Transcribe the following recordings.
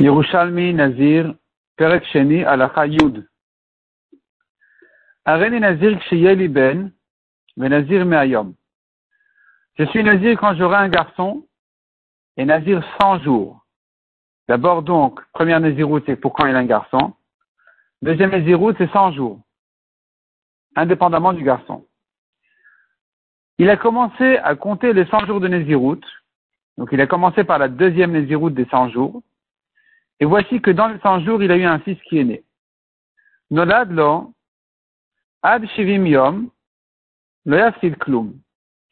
Yerushalmi Nazir, Perek Sheni, Alacha Yud. Areni Nazir Kshiyeli Ben, Nazir Meayom. Je suis Nazir quand j'aurai un garçon, et Nazir 100 jours. D'abord donc, première Naziroute, c'est pour quand il a un garçon. Deuxième Naziroute, c'est 100 jours. Indépendamment du garçon. Il a commencé à compter les 100 jours de Naziroute. Donc il a commencé par la deuxième Naziroute des 100 jours. Et voici que dans les 100 jours, il a eu un fils qui est né. Nolad ad shivim yom, lo klum.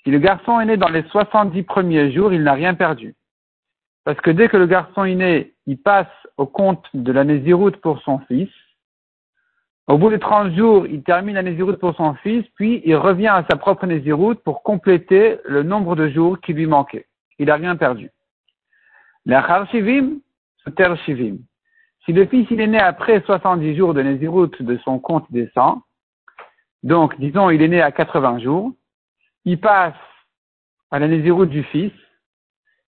Si le garçon est né dans les 70 premiers jours, il n'a rien perdu. Parce que dès que le garçon est né, il passe au compte de la Néziroute pour son fils. Au bout de 30 jours, il termine la Néziroute pour son fils, puis il revient à sa propre Néziroute pour compléter le nombre de jours qui lui manquait. Il n'a rien perdu. Si le fils il est né après 70 jours de Nézirut de son compte des donc disons il est né à 80 jours, il passe à la Nézirut du fils,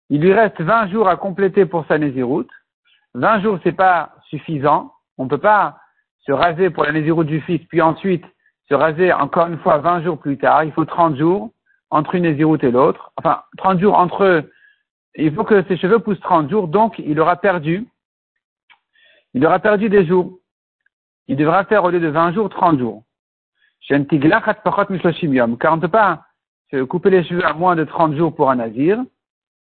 il lui reste 20 jours à compléter pour sa Nézirut. 20 jours c'est pas suffisant, on ne peut pas se raser pour la Nézirut du fils, puis ensuite se raser encore une fois 20 jours plus tard, il faut 30 jours entre une Nézirut et l'autre, enfin 30 jours entre il faut que ses cheveux poussent 30 jours, donc il aura perdu, il aura perdu des jours. Il devra faire au lieu de 20 jours, 30 jours. Car on ne peut pas couper les cheveux à moins de 30 jours pour un nazir.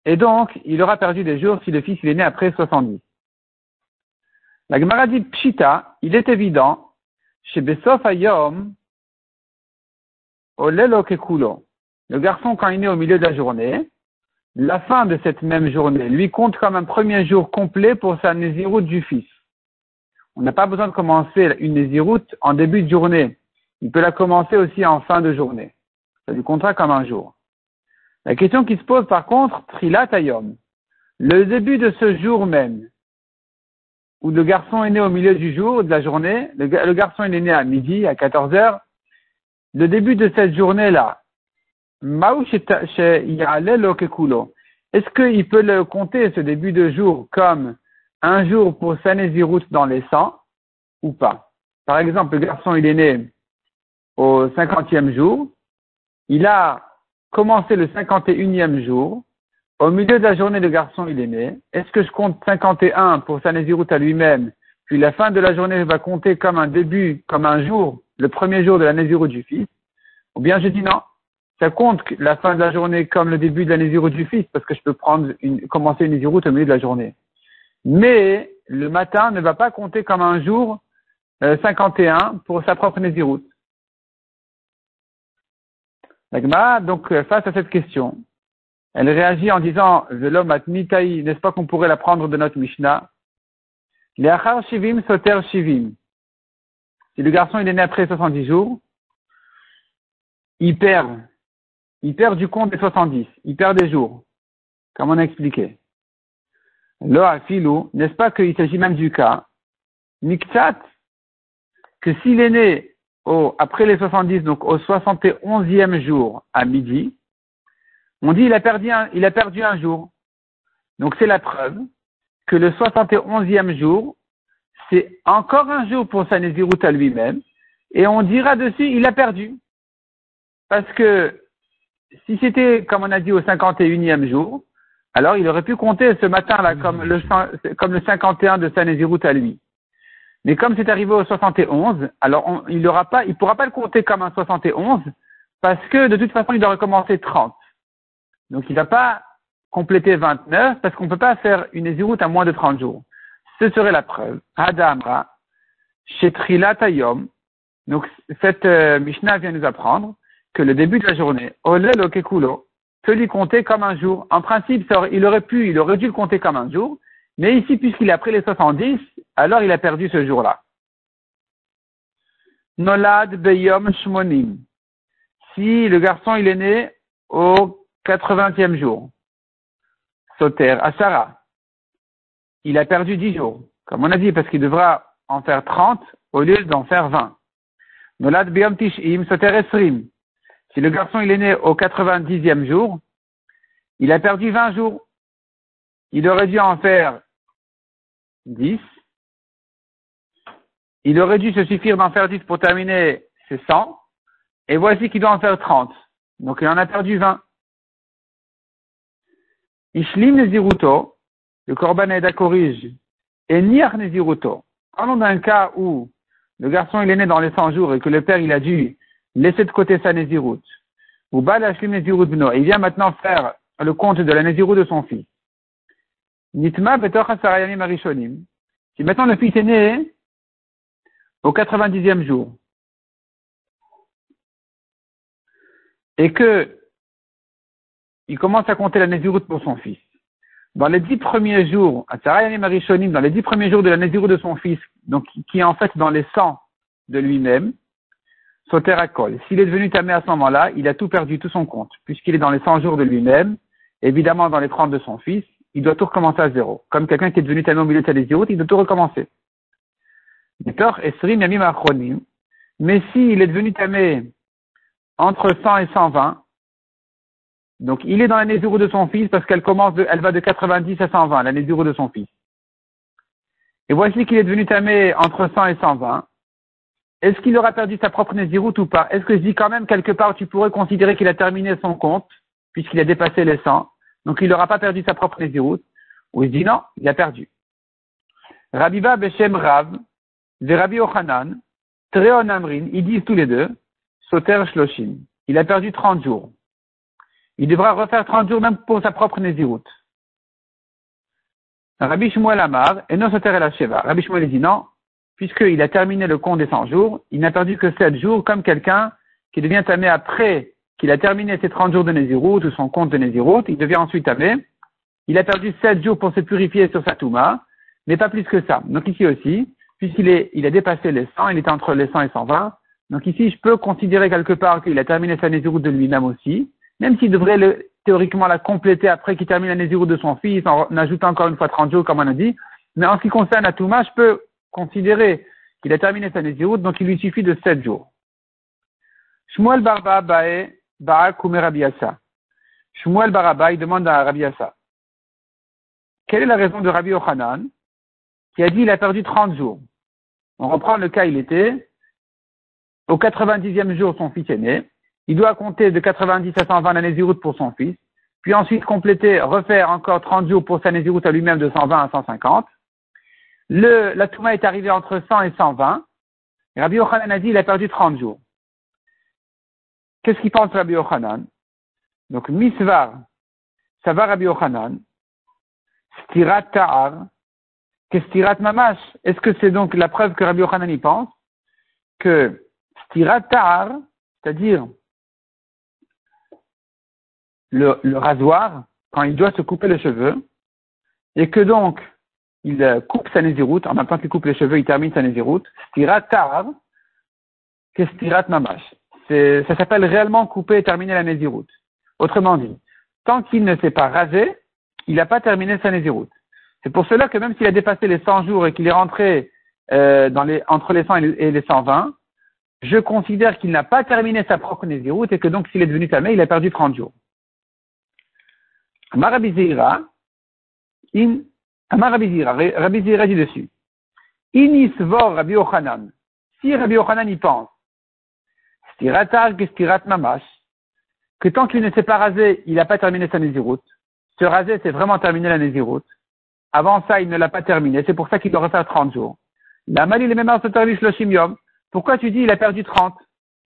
Et donc, il aura perdu des jours si le fils est né après 70. La Gemara dit Pshita, il est évident, chez Besof Ayom, Le garçon, quand il est au milieu de la journée, la fin de cette même journée lui compte comme un premier jour complet pour sa nésiroute du fils. On n'a pas besoin de commencer une nésiroute en début de journée. Il peut la commencer aussi en fin de journée. Ça lui comptera comme un jour. La question qui se pose par contre, trilatayom. Le début de ce jour même, où le garçon est né au milieu du jour, de la journée, le, le garçon est né à midi, à 14 heures, le début de cette journée-là, est-ce qu'il peut le compter, ce début de jour, comme un jour pour Sanézirout dans les 100 ou pas? Par exemple, le garçon, il est né au 50e jour. Il a commencé le 51e jour. Au milieu de la journée, le garçon, il est né. Est-ce que je compte 51 pour Sanézirout à lui-même? Puis la fin de la journée va compter comme un début, comme un jour, le premier jour de la Nézirout du fils Ou bien je dis non ça compte la fin de la journée comme le début de la Néziroute du fils, parce que je peux prendre une, commencer une Néziroute au milieu de la journée. Mais le matin ne va pas compter comme un jour 51 euh, pour sa propre Néziroute. L'agma, donc, euh, face à cette question, elle réagit en disant, l'homme atmitaï, n'est-ce pas qu'on pourrait la prendre de notre Mishnah? achar shivim soter shivim. Si le garçon il est né après 70 jours, il perd il perd du compte des 70, il perd des jours, comme on a expliqué. Là, filou, n'est-ce pas qu'il s'agit même du cas, Miktat, que s'il est né au, après les 70, donc au 71e jour à midi, on dit il a perdu un, il a perdu un jour. Donc c'est la preuve que le 71e jour, c'est encore un jour pour sa à lui-même, et on dira dessus il a perdu. Parce que si c'était, comme on a dit, au 51e jour, alors il aurait pu compter ce matin-là comme le, comme le 51 de Sanézirout à lui. Mais comme c'est arrivé au 71, alors il ne pas, il pourra pas le compter comme un 71 parce que de toute façon il doit recommencer 30. Donc il va pas compléter 29 parce qu'on ne peut pas faire une Nézirout à moins de 30 jours. Ce serait la preuve. Adamra, Shetrilatayom. Donc cette euh, Mishnah vient nous apprendre que le début de la journée, Olel Okekulo, peut lui compter comme un jour. En principe, il aurait pu, il aurait dû le compter comme un jour, mais ici, puisqu'il a pris les 70, alors il a perdu ce jour-là. Nolad Beyom Shmonim. Si le garçon, il est né au 80e jour. Soter Asara. Il a perdu 10 jours. Comme on a dit, parce qu'il devra en faire 30 au lieu d'en faire 20. Nolad Beyom Tishim Soter Esrim. Si le garçon il est né au 90e jour, il a perdu 20 jours. Il aurait dû en faire 10. Il aurait dû se suffire d'en faire 10 pour terminer ses 100. Et voici qu'il doit en faire 30. Donc il en a perdu 20. Ishlim Neziruto, le Korban Eda corrige, et Niach Neziruto. Parlons d'un cas où le garçon il est né dans les 100 jours et que le père il a dû laisser de côté sa Bno. Il vient maintenant faire le compte de la Nezirut de son fils. Nitma Betoch Asarayamim Arishonim. Si maintenant le fils est né au 90e jour, et que il commence à compter la Nézirut pour son fils. Dans les dix premiers jours, à Marishonim, dans les dix premiers jours de la Nézirut de son fils, qui est en fait dans les sangs de lui-même, Soter S'il est devenu tamé à ce moment-là, il a tout perdu, tout son compte, puisqu'il est dans les 100 jours de lui-même, évidemment dans les 30 de son fils, il doit tout recommencer à zéro. Comme quelqu'un qui est devenu tamé au milieu de sa il doit tout recommencer. Mais s'il est devenu tamé entre 100 et 120, donc, il est dans la Nézirou de son fils parce qu'elle commence de, elle va de 90 à 120, la Nézirou de son fils. Et voici qu'il est devenu tamé entre 100 et 120. Est-ce qu'il aura perdu sa propre Nézirut ou pas? Est-ce que je dis quand même quelque part, tu pourrais considérer qu'il a terminé son compte, puisqu'il a dépassé les 100, donc il n'aura pas perdu sa propre Nézirut Ou il dit non, il a perdu. Rabiba Beshem Rav, de Rabbi Ochanan, Treon Amrin, ils disent tous les deux, Soter Shloshim. Il a perdu 30 jours il devra refaire 30 jours même pour sa propre Nézirut. Rabbi Shmuel Amar, et non Soter la Sheva. Rabbi Shmuel dit non, puisqu'il a terminé le compte des 100 jours, il n'a perdu que 7 jours, comme quelqu'un qui devient tamé après qu'il a terminé ses 30 jours de Nézirut ou son compte de Nézirut, il devient ensuite tamé. Il a perdu 7 jours pour se purifier sur sa Touma, mais pas plus que ça. Donc ici aussi, puisqu'il il a dépassé les 100, il était entre les 100 et 120. Donc ici, je peux considérer quelque part qu'il a terminé sa Nézirut de lui-même aussi, même s'il devrait le, théoriquement la compléter après qu'il termine la Nézirut de son fils, en, ajoutant encore une fois 30 jours, comme on a dit. Mais en ce qui concerne Atouma, je peux considérer qu'il a terminé sa Nézirut, donc il lui suffit de 7 jours. Shmuel Barba Bae Ba'a Kume Shmuel Baraba, il demande à Rabbi Quelle est la raison de Rabbi Ochanan qui a dit qu'il a perdu 30 jours? On reprend le cas, il était au 90e jour, son fils est né il doit compter de 90 à 120 la Nézirut pour son fils, puis ensuite compléter, refaire encore 30 jours pour sa Nézirut à lui-même de 120 à 150. Le, la Touma est arrivée entre 100 et 120. Rabbi Yochanan a dit il a perdu 30 jours. Qu'est-ce qu'il pense Rabbi Yochanan? Donc, Misvar, ça va Rabbi Yochanan? Stirat Ta'ar, Stirat Mamash. Est-ce que c'est donc la preuve que Rabbi Yochanan y pense? Que Stirat Ta'ar, c'est-à-dire le, rasoir quand il doit se couper les cheveux et que donc il euh, coupe sa nésiroute, en même temps qu'il coupe les cheveux, il termine sa nésiroute, stirat tar, que stirat mamash. Ça s'appelle réellement couper et terminer la nésiroute. Autrement dit, tant qu'il ne s'est pas rasé, il n'a pas terminé sa nésiroute. C'est pour cela que même s'il a dépassé les 100 jours et qu'il est rentré euh, dans les, entre les 100 et les 120, je considère qu'il n'a pas terminé sa propre nésiroute et que donc s'il est devenu tamé, il a perdu 30 jours. Amarabizira, in, Amarabizira, Rabizira dit dessus. Inisvor Rabbi Ochanan. Si Rabbi Ochanan y pense, stiratar stirat mamash, que tant qu'il ne s'est pas rasé, il n'a pas terminé sa nésiroute. Se raser, c'est vraiment terminer la nésiroute. Avant ça, il ne l'a pas terminé. C'est pour ça qu'il doit refaire 30 jours. La mal, il est même le Pourquoi tu dis il a perdu 30?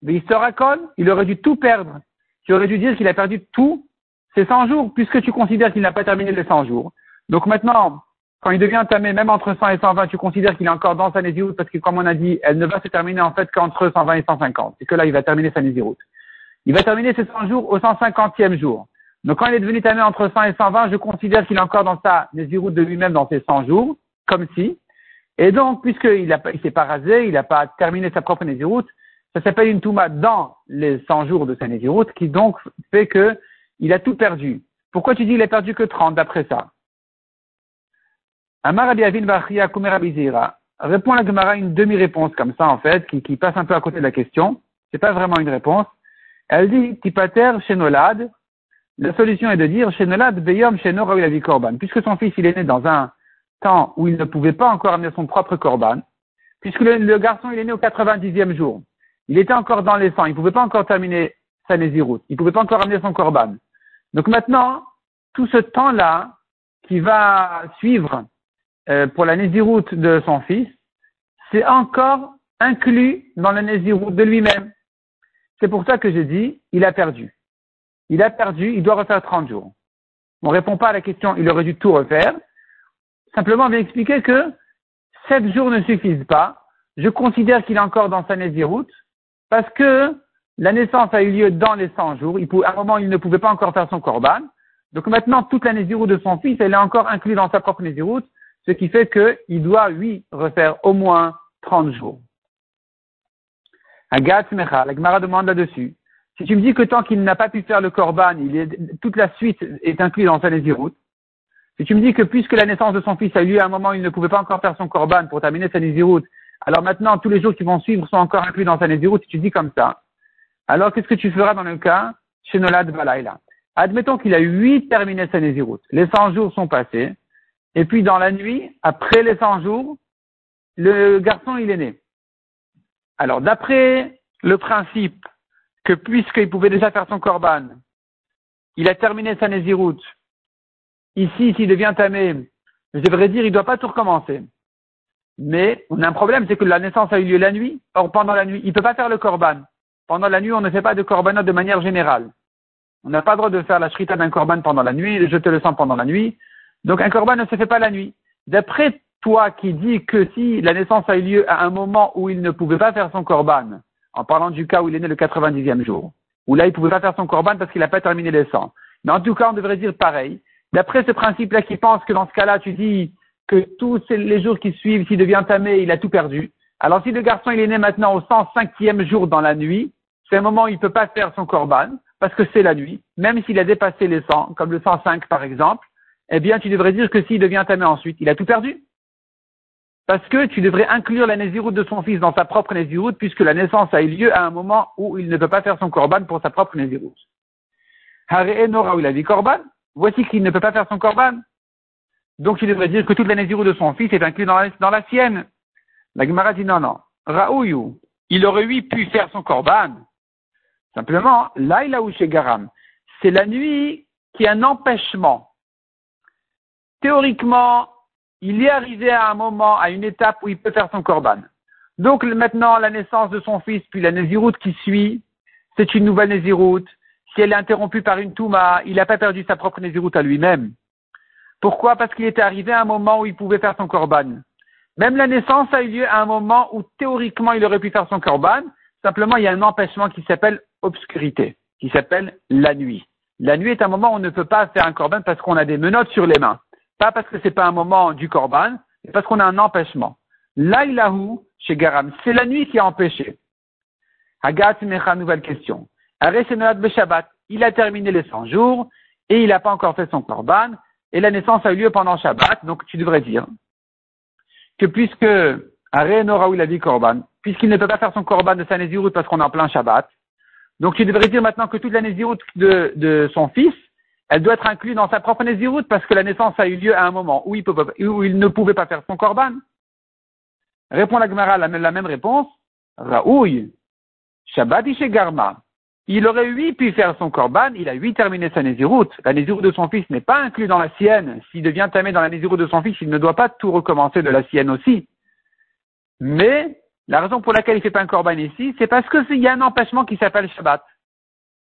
Mais il se raconte, il aurait dû tout perdre. Tu aurais dû dire qu'il a perdu tout c'est 100 jours, puisque tu considères qu'il n'a pas terminé les 100 jours. Donc maintenant, quand il devient tamé, même entre 100 et 120, tu considères qu'il est encore dans sa nésiroute, parce que comme on a dit, elle ne va se terminer en fait qu'entre 120 et 150. Et que là, il va terminer sa nésiroute. Il va terminer ses 100 jours au 150e jour. Donc quand il est devenu tamé entre 100 et 120, je considère qu'il est encore dans sa nésiroute de lui-même dans ses 100 jours, comme si. Et donc, puisqu'il ne s'est pas rasé, il n'a pas terminé sa propre nésiroute, ça s'appelle une touma dans les 100 jours de sa nésiroute, qui donc fait que il a tout perdu. Pourquoi tu dis qu'il a perdu que 30 d'après ça? Amar Répond la Gemara une demi-réponse comme ça, en fait, qui, qui, passe un peu à côté de la question. C'est pas vraiment une réponse. Elle dit, Tipater Shenolad. La solution est de dire, Shenolad Beyom Sheno Korban. Puisque son fils, il est né dans un temps où il ne pouvait pas encore amener son propre corban, puisque le, garçon il est né au 90e jour, il était encore dans les sangs, il pouvait pas encore terminer sa nésiroute, il pouvait pas encore amener son corban. Donc maintenant, tout ce temps-là qui va suivre euh, pour la nésiroute de son fils, c'est encore inclus dans la nésiroute de lui-même. C'est pour ça que j'ai dit, il a perdu. Il a perdu, il doit refaire 30 jours. On ne répond pas à la question, il aurait dû tout refaire. Simplement, on vient expliquer que 7 jours ne suffisent pas. Je considère qu'il est encore dans sa nésiroute parce que la naissance a eu lieu dans les 100 jours. Il à un moment, il ne pouvait pas encore faire son corban. Donc maintenant, toute la nésiroute de son fils, elle est encore inclue dans sa propre nésiroute, ce qui fait qu'il doit, lui, refaire au moins 30 jours. Agathe Mecha, la Gemara demande là-dessus. Si tu me dis que tant qu'il n'a pas pu faire le korban, toute la suite est inclue dans sa nésiroute. Si tu me dis que puisque la naissance de son fils a eu lieu à un moment où il ne pouvait pas encore faire son korban pour terminer sa nésiroute, alors maintenant tous les jours qui vont suivre sont encore inclus dans sa nésiroute, si tu dis comme ça, alors qu'est-ce que tu feras dans le cas chez Nolad Balaïla? Admettons qu'il a huit terminé sa nésiroute. Les 100 jours sont passés. Et puis dans la nuit, après les 100 jours, le garçon il est né. Alors d'après le principe que puisqu'il pouvait déjà faire son korban, il a terminé sa nésiroute, ici s'il devient tamé, je devrais dire il ne doit pas tout recommencer. Mais on a un problème, c'est que la naissance a eu lieu la nuit. Or pendant la nuit, il ne peut pas faire le korban. Pendant la nuit, on ne fait pas de korbanot de manière générale. On n'a pas le droit de faire la shrita d'un korban pendant la nuit, de jeter le sang pendant la nuit. Donc un korban ne se fait pas la nuit. D'après toi qui dis que si la naissance a eu lieu à un moment où il ne pouvait pas faire son korban, en parlant du cas où il est né le 90e jour, où là il ne pouvait pas faire son korban parce qu'il n'a pas terminé les sangs. Mais en tout cas, on devrait dire pareil. D'après ce principe-là qui pense que dans ce cas-là, tu dis que tous les jours qui suivent, s'il devient tamé, il a tout perdu. Alors si le garçon il est né maintenant au 105e jour dans la nuit, c'est un moment où il ne peut pas faire son korban, parce que c'est la nuit, même s'il a dépassé les 100, comme le 105 par exemple, eh bien tu devrais dire que s'il devient tamé ensuite, il a tout perdu. Parce que tu devrais inclure la nésiroute de son fils dans sa propre nésiroute, puisque la naissance a eu lieu à un moment où il ne peut pas faire son korban pour sa propre nésiroute. Nora, où il a dit korban, voici qu'il ne peut pas faire son korban. Donc tu devrais dire que toute la nésiroute de son fils est inclue dans la, sienne. La Gemara dit non, non. Raouyou, il aurait pu faire son korban. Simplement, là il Garam. C'est la nuit qui est un empêchement. Théoriquement, il est arrivé à un moment, à une étape où il peut faire son korban. Donc maintenant, la naissance de son fils, puis la nésiroute qui suit, c'est une nouvelle nésiroute. Si elle est interrompue par une touma, il n'a pas perdu sa propre nésiroute à lui-même. Pourquoi? Parce qu'il était arrivé à un moment où il pouvait faire son korban. Même la naissance a eu lieu à un moment où théoriquement il aurait pu faire son korban. Simplement, il y a un empêchement qui s'appelle obscurité, qui s'appelle la nuit. La nuit est un moment où on ne peut pas faire un korban parce qu'on a des menottes sur les mains. Pas parce que c'est pas un moment du korban, mais parce qu'on a un empêchement. Laïlahu, chez Garam, c'est la nuit qui a empêché. Hagat Mecha, nouvelle question. Shabbat, il a terminé les 100 jours et il n'a pas encore fait son korban et la naissance a eu lieu pendant Shabbat, donc tu devrais dire que puisque Nora il a dit korban, puisqu'il ne peut pas faire son korban de sa parce qu'on est en plein Shabbat, donc tu devrais dire maintenant que toute la de, de son fils elle doit être inclue dans sa propre Néziroute parce que la naissance a eu lieu à un moment où il, ne pouvait pas faire son korban. Répond la Gemara la, la, même réponse. Raouille, Shabbat Garma. Il aurait eu pu faire son korban, il a eu terminé sa Néziroute. La Néziroute de son fils n'est pas inclue dans la sienne. S'il devient tamé dans la Néziroute de son fils, il ne doit pas tout recommencer de la sienne aussi. Mais la raison pour laquelle il ne fait pas un korban ici, c'est parce qu'il y a un empêchement qui s'appelle Shabbat.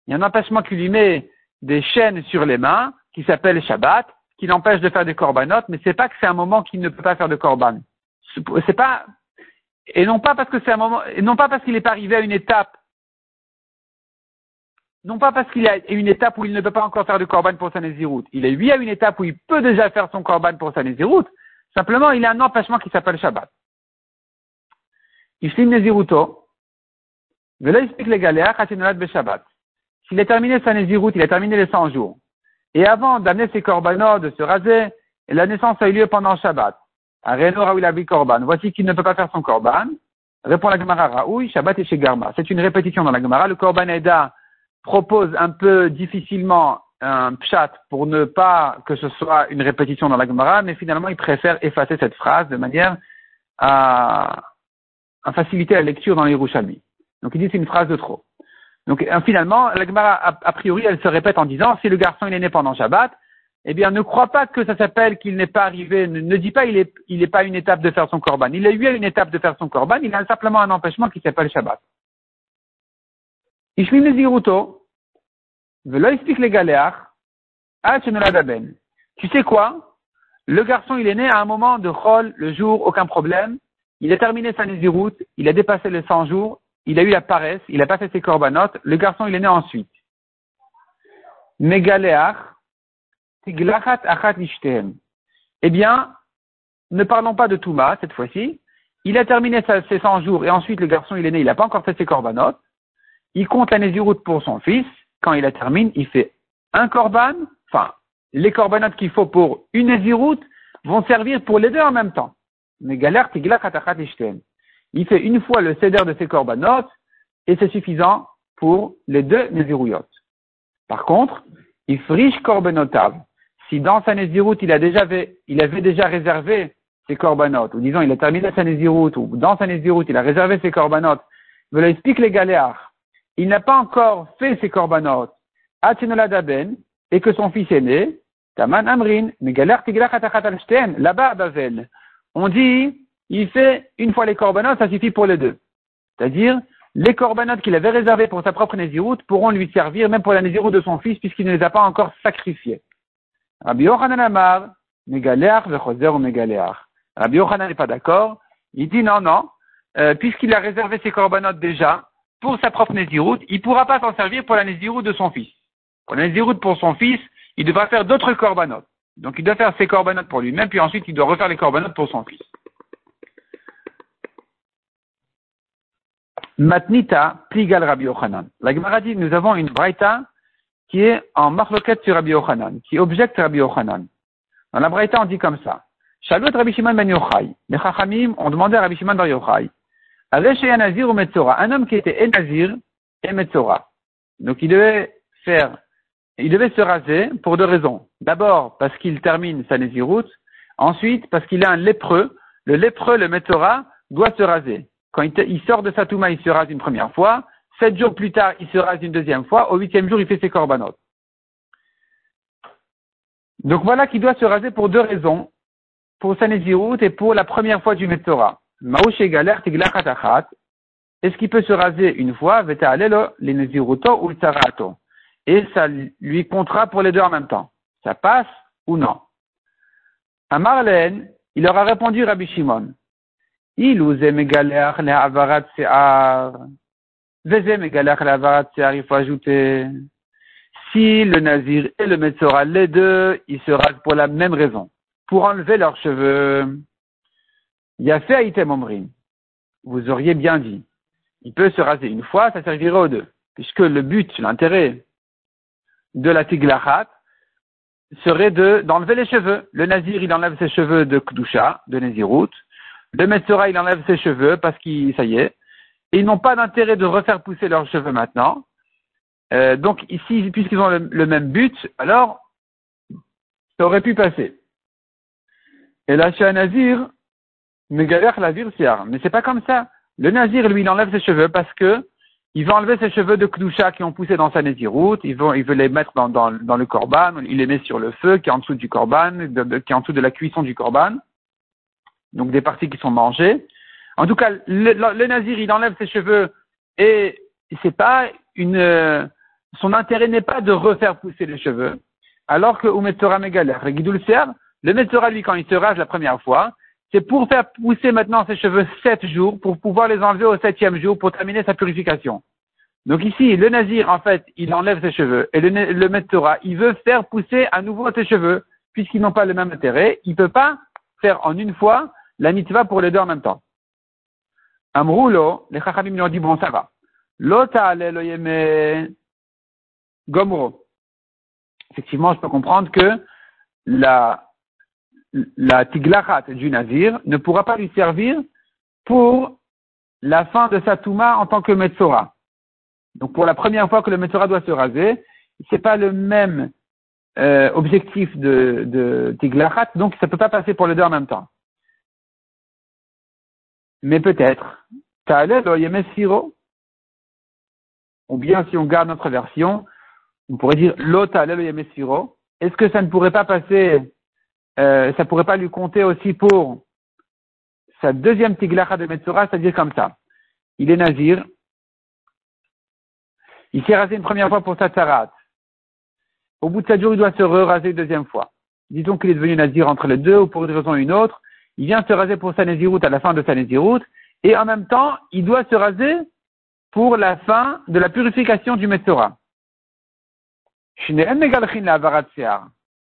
Il y a un empêchement qui lui met des chaînes sur les mains qui s'appelle Shabbat, qui l'empêche de faire des korbanot, mais c'est pas que c'est un moment qu'il ne peut pas faire de korban. C'est pas, et non pas parce que c'est un moment, et non pas parce qu'il n'est pas arrivé à une étape, non pas parce qu'il a une étape où il ne peut pas encore faire de korban pour sa nésiroute. Il est lui à une étape où il peut déjà faire son korban pour sa nésiroute. Simplement, il a un empêchement qui s'appelle Shabbat. Il nésirouto. Mais là, il explique les galères, Shabbat. S'il a terminé sa nésiroute, il a terminé les 100 jours. Et avant d'amener ses korbanot, de se raser, la naissance a eu lieu pendant Shabbat. korban. Voici qu'il ne peut pas faire son korban. Répond la Gemara Raoui, Shabbat et chez Garma. C'est une répétition dans la Gemara. Le korban Eda propose un peu difficilement un pshat pour ne pas que ce soit une répétition dans la Gemara, mais finalement il préfère effacer cette phrase de manière à, à faciliter la lecture dans les Yerushalmi. Donc il dit c'est une phrase de trop. Donc euh, finalement, la Gemara, a, priori, elle se répète en disant si le garçon il est né pendant Shabbat, eh bien ne crois pas que ça s'appelle qu'il n'est pas arrivé, ne, dis pas il est, il n'est pas une étape de faire son korban. Il a eu une étape de faire son korban, il a simplement un empêchement qui s'appelle Shabbat. Ishmi Neziruto, velo explique les galéars, tu sais quoi? Le garçon, il est né à un moment de Chol, le jour, aucun problème. Il a terminé sa Nézirut, il a dépassé les 100 jours, il a eu la paresse, il a pas fait ses corbanotes, le garçon, il est né ensuite. Megaleach, tiglachat achat Eh bien, ne parlons pas de Touma cette fois-ci. Il a terminé ses 100 jours et ensuite le garçon, il est né, il n'a pas encore fait ses corbanotes. Il compte la Nézirut pour son fils. Quand il la termine, il fait un corban, enfin, les corbanotes qu'il faut pour une Nézirut vont servir pour les deux en même temps. Mais galère, Il fait une fois le céder de ses corbanotes et c'est suffisant pour les deux Nézirouyot. Par contre, il friche corbanotav. Si dans sa Nézirut, il, a déjà il avait déjà réservé ses corbanotes, ou disons, il a terminé sa Nézirut, ou dans sa Nézirut, il a réservé ses corbanotes, il explique les galéares. Il n'a pas encore fait ses corbanotes, Daben, et que son fils est né, Taman Amrin, là-bas à. On dit, il fait une fois les corbanotes, ça suffit pour les deux. C'est-à-dire, les corbanotes qu'il avait réservés pour sa propre Néziroute pourront lui servir même pour la Néziroute de son fils puisqu'il ne les a pas encore sacrifiés. Rabbi Yochanan Amar, ou. Rabbi Yochanan n'est pas d'accord. Il dit non, non, euh, puisqu'il a réservé ses corbanotes déjà pour sa propre Néziroute, il ne pourra pas s'en servir pour la Néziroute de son fils. Pour la Néziroute pour son fils, il devra faire d'autres corbanotes. Donc il doit faire ses corbanotes pour lui-même, puis ensuite il doit refaire les corbanotes pour son fils. Matnita, Pligal Rabbi Yochanan. La Gemara dit, nous avons une Braïta qui est en marloquette sur Rabbi Yochanan, qui objecte Rabbi Yochanan. Dans la Braïta, on dit comme ça. Shalut Rabbi Shimon ben Yochai. Les Chachamim ont demandé à Rabbi Shimon ben Yochai. Nazir ou Metzora? Un homme qui était Nazir et Metzora. Donc il devait faire, il devait se raser pour deux raisons. D'abord, parce qu'il termine sa Nézirut. Ensuite, parce qu'il a un lépreux. Le lépreux, le Metzora, doit se raser. Quand il, sort de sa touma, il se rase une première fois. Sept jours plus tard, il se rase une deuxième fois. Au huitième jour, il fait ses corbanotes. Donc voilà qu'il doit se raser pour deux raisons. Pour sa et pour la première fois du Metzora. Maouche galère Est-ce qu'il peut se raser une fois, les ou le Et ça lui comptera pour les deux en même temps. Ça passe ou non? À Marlène, il aura répondu Rabbi Shimon. Il faut ajouter. Si le nazir et le Metzora, les deux, ils se rasent pour la même raison, pour enlever leurs cheveux. Il y a fait item. Vous auriez bien dit. Il peut se raser une fois, ça servirait aux deux. Puisque le but, l'intérêt de la tiglachat serait de, d'enlever les cheveux. Le nazir, il enlève ses cheveux de kdusha, de Nézirut. Le Metzora, il enlève ses cheveux parce qu'il, ça y est. Ils n'ont pas d'intérêt de refaire pousser leurs cheveux maintenant. Euh, donc ici, puisqu'ils ont le, même but, alors ça aurait pu passer. Et là, chez un nazir, siar. Mais c'est pas comme ça. Le nazir, lui, il enlève ses cheveux parce que il va enlever ses cheveux de Kdusha qui ont poussé dans sa nésiroute, il veut, il veut les mettre dans, le korban, il les met sur le feu qui est en dessous du korban, qui est en dessous de la cuisson du korban donc des parties qui sont mangées. En tout cas, le, nazir, il enlève ses cheveux et c'est pas une, son intérêt n'est pas de refaire pousser les cheveux. Alors que Umetzora Megaler, le Metzora, lui, quand il se rase la première fois, c'est pour faire pousser maintenant ses cheveux sept jours, pour pouvoir les enlever au septième jour, pour terminer sa purification. Donc ici, le Nazir, en fait, il enlève ses cheveux, et le, le il veut faire pousser à nouveau ses cheveux, puisqu'ils n'ont pas le même intérêt, il peut pas faire en une fois la mitzvah pour les deux en même temps. Amroulo, les chachamim lui ont dit, bon, ça va. Lota lo yeme gomro. Effectivement, je peux comprendre que la, la tiglachat du nazir ne pourra pas lui servir pour la fin de sa touma en tant que metzora. Donc pour la première fois que le metzora doit se raser, c'est pas le même euh, objectifs de, de Tiglachat, donc ça ne peut pas passer pour les deux en même temps. Mais peut-être, ou bien si on garde notre version, on pourrait dire. Est-ce que ça ne pourrait pas passer, euh, ça pourrait pas lui compter aussi pour sa deuxième tiglacha de Metzora, c'est-à-dire comme ça. Il est nazir. Il s'est rasé une première fois pour sa tzarat. Au bout de sept jours, il doit se raser une deuxième fois. Disons qu'il est devenu nazir entre les deux ou pour une raison ou une autre. Il vient se raser pour sa à la fin de sa nésiroute. Et en même temps, il doit se raser pour la fin de la purification du Metzora.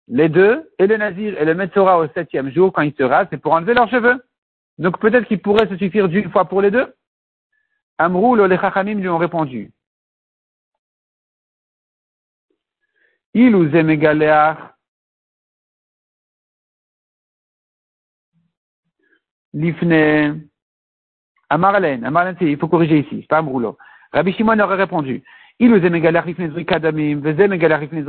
Les deux, et le Nazir et le Metzora au septième jour, quand ils se rasent, c'est pour enlever leurs cheveux. Donc peut-être qu'il pourrait se suffire d'une fois pour les deux. Amrou, les Chachamim lui ont répondu. Il ou Lifne, Amarlen, Amarlen, il faut corriger ici, c'est pas Amroulo. Rabbi Shimon aurait répondu. Il ou Zemegalach Kadamim,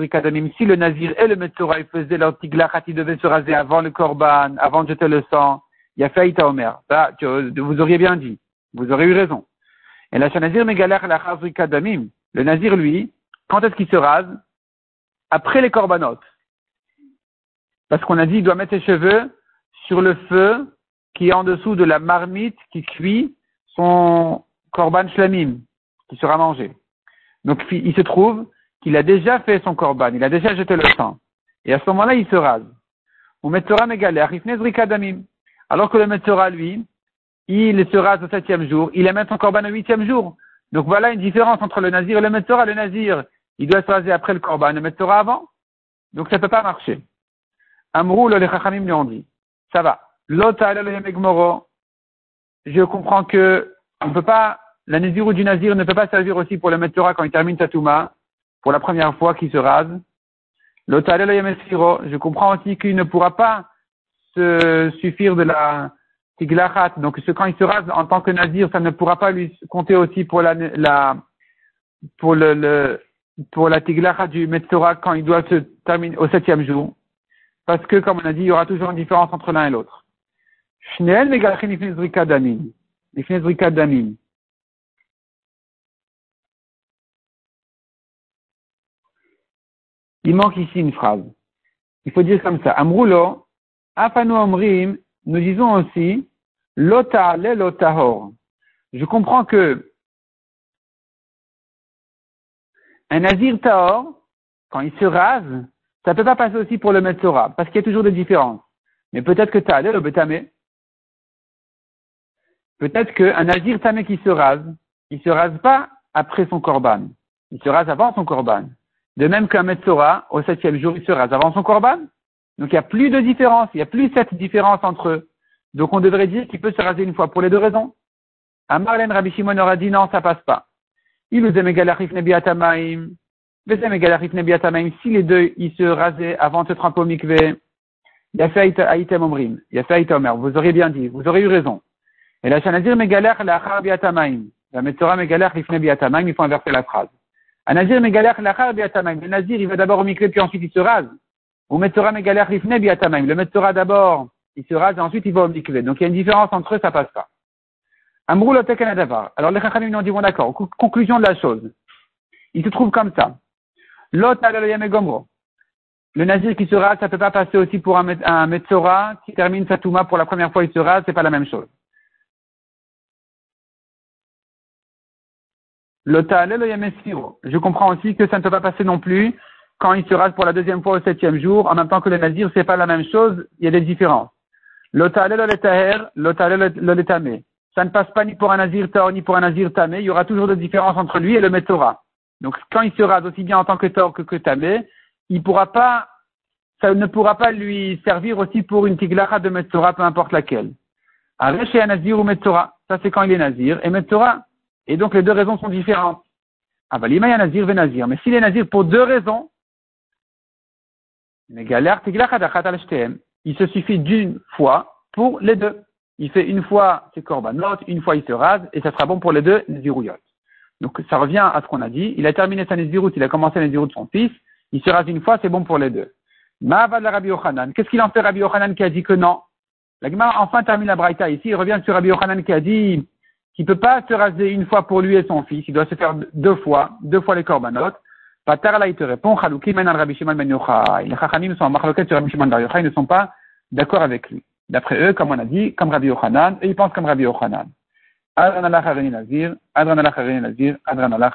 Kadamim, si le Nazir et le Metzora faisaient leur tiglachat, ils devaient se raser avant le Korban, avant de jeter le sang, il y a fait Omer. Ça, vous auriez bien dit. Vous aurez eu raison. Et la Nazir Megalach la Kadamim, le Nazir, lui, quand est-ce qu'il se rase? Après les Korbanot. Parce qu'on a dit, il doit mettre ses cheveux sur le feu qui est en dessous de la marmite qui cuit son Korban Shlamim, qui sera mangé. Donc, il se trouve qu'il a déjà fait son Korban, il a déjà jeté le sang. Et à ce moment-là, il se rase. Alors que le Metzora, lui, il se rase au septième jour, il émet son corban au huitième jour. Donc voilà une différence entre le Nazir et le Metzora. Le Nazir, il doit se raser après le corban, le Metzora avant. Donc ça ne peut pas marcher. Amrou, le Chachamim lui ont dit, ça va. Je comprends que on peut pas, la Nazir du Nazir ne peut pas servir aussi pour le Metzora quand il termine sa Touma, pour la première fois qu'il se rase. Je comprends aussi qu'il ne pourra pas se suffire de la tiglachat. Donc, quand il se rase en tant que nazir, ça ne pourra pas lui compter aussi pour la, la pour le, le pour la tiglachat du Metzora quand il doit se terminer au septième jour. Parce que, comme on a dit, il y aura toujours une différence entre l'un et l'autre. Il manque ici une phrase. Il faut dire comme ça. Amroulo, Afanu Omrim, nous disons aussi, Lota le Lotahor. Je comprends que un Nazir Tahor, quand il se rase, ça ne peut pas passer aussi pour le Metzora, parce qu'il y a toujours des différences. Mais peut-être que Ta'alé le Betame. Peut-être qu'un Nazir Tamé qui se rase, il se rase pas après son Korban. Il se rase avant son Korban. De même qu'un Metzora, au septième jour, il se rase avant son Korban. Donc il n'y a plus de différence, il n'y a plus cette différence entre eux. Donc on devrait dire qu'il peut se raser une fois pour les deux raisons. À Marlène, Rabbi Shimon aura dit non, ça passe pas. Il nous nebiatamaim. Si les deux, ils se rasaient avant de se tremper au mikveh, vous auriez bien dit, vous aurez eu raison. Et la Shanazir Megalach Lachar Biatamaim. La Metzora Megalach Lifne Biatamaim, il faut inverser la phrase. Anazir Megalach Lachar Biatamaim. Le Nazir, il va d'abord au mikveh, puis ensuite il se rase. Ou Metzora Megalech Rifne Biatamaim. Le Metzora d'abord, il se rase et ensuite il va au mikveh. Donc il y a une différence entre eux, ça passe pas. Amrou Davar. Alors les Chachamim nous ont dit, bon d'accord, conclusion de la chose. Il se trouve comme ça. Lot Gomro. Le nazir qui se rase, ça peut pas passer aussi pour un, un Metzora qui termine sa Touma pour la première fois, il se rase, c'est pas la même chose. Je comprends aussi que ça ne peut pas passer non plus quand il se rase pour la deuxième fois au septième jour, en même temps que le nazir, c'est pas la même chose, il y a des différences. L'otale le Ça ne passe pas ni pour un nazir taor ni pour un nazir tamé. Il y aura toujours des différences entre lui et le metora. Donc, quand il se rase aussi bien en tant que taor que que tamé, il pourra pas, ça ne pourra pas lui servir aussi pour une tiglara de metora, peu importe laquelle. Arrêche un nazir ou metora. Ça, c'est quand il est nazir et metora. Et donc, les deux raisons sont différentes. Ah, bah, nazir ve nazir. Mais s'il est nazir pour deux raisons, il se suffit d'une fois pour les deux. Il fait une fois ses korbanot, une fois il se rase, et ça sera bon pour les deux, les Donc ça revient à ce qu'on a dit. Il a terminé sa Nézirut, il a commencé la Nézirut de son fils, il se rase une fois, c'est bon pour les deux. Yochanan. Qu'est-ce qu'il en fait Rabbi Yochanan qui a dit que non? La Gemara enfin termine la braïta ici. Il revient sur Rabbi Yochanan qui a dit qu'il ne peut pas se raser une fois pour lui et son fils. Il doit se faire deux fois, deux fois les korbanot. Patar il te répond, Chalouki menan Rabbi Shimon ben Yochai. Les Chachamim sont en marloquette sur Rabbi Shimon ben Yochai, ils ne sont pas d'accord avec lui. D'après eux, comme on a dit, comme Rabbi Yochanan, et ils pensent comme Rabbi Yochanan. Adran Allah Nazir, Adran Allah Nazir, Adran Allah.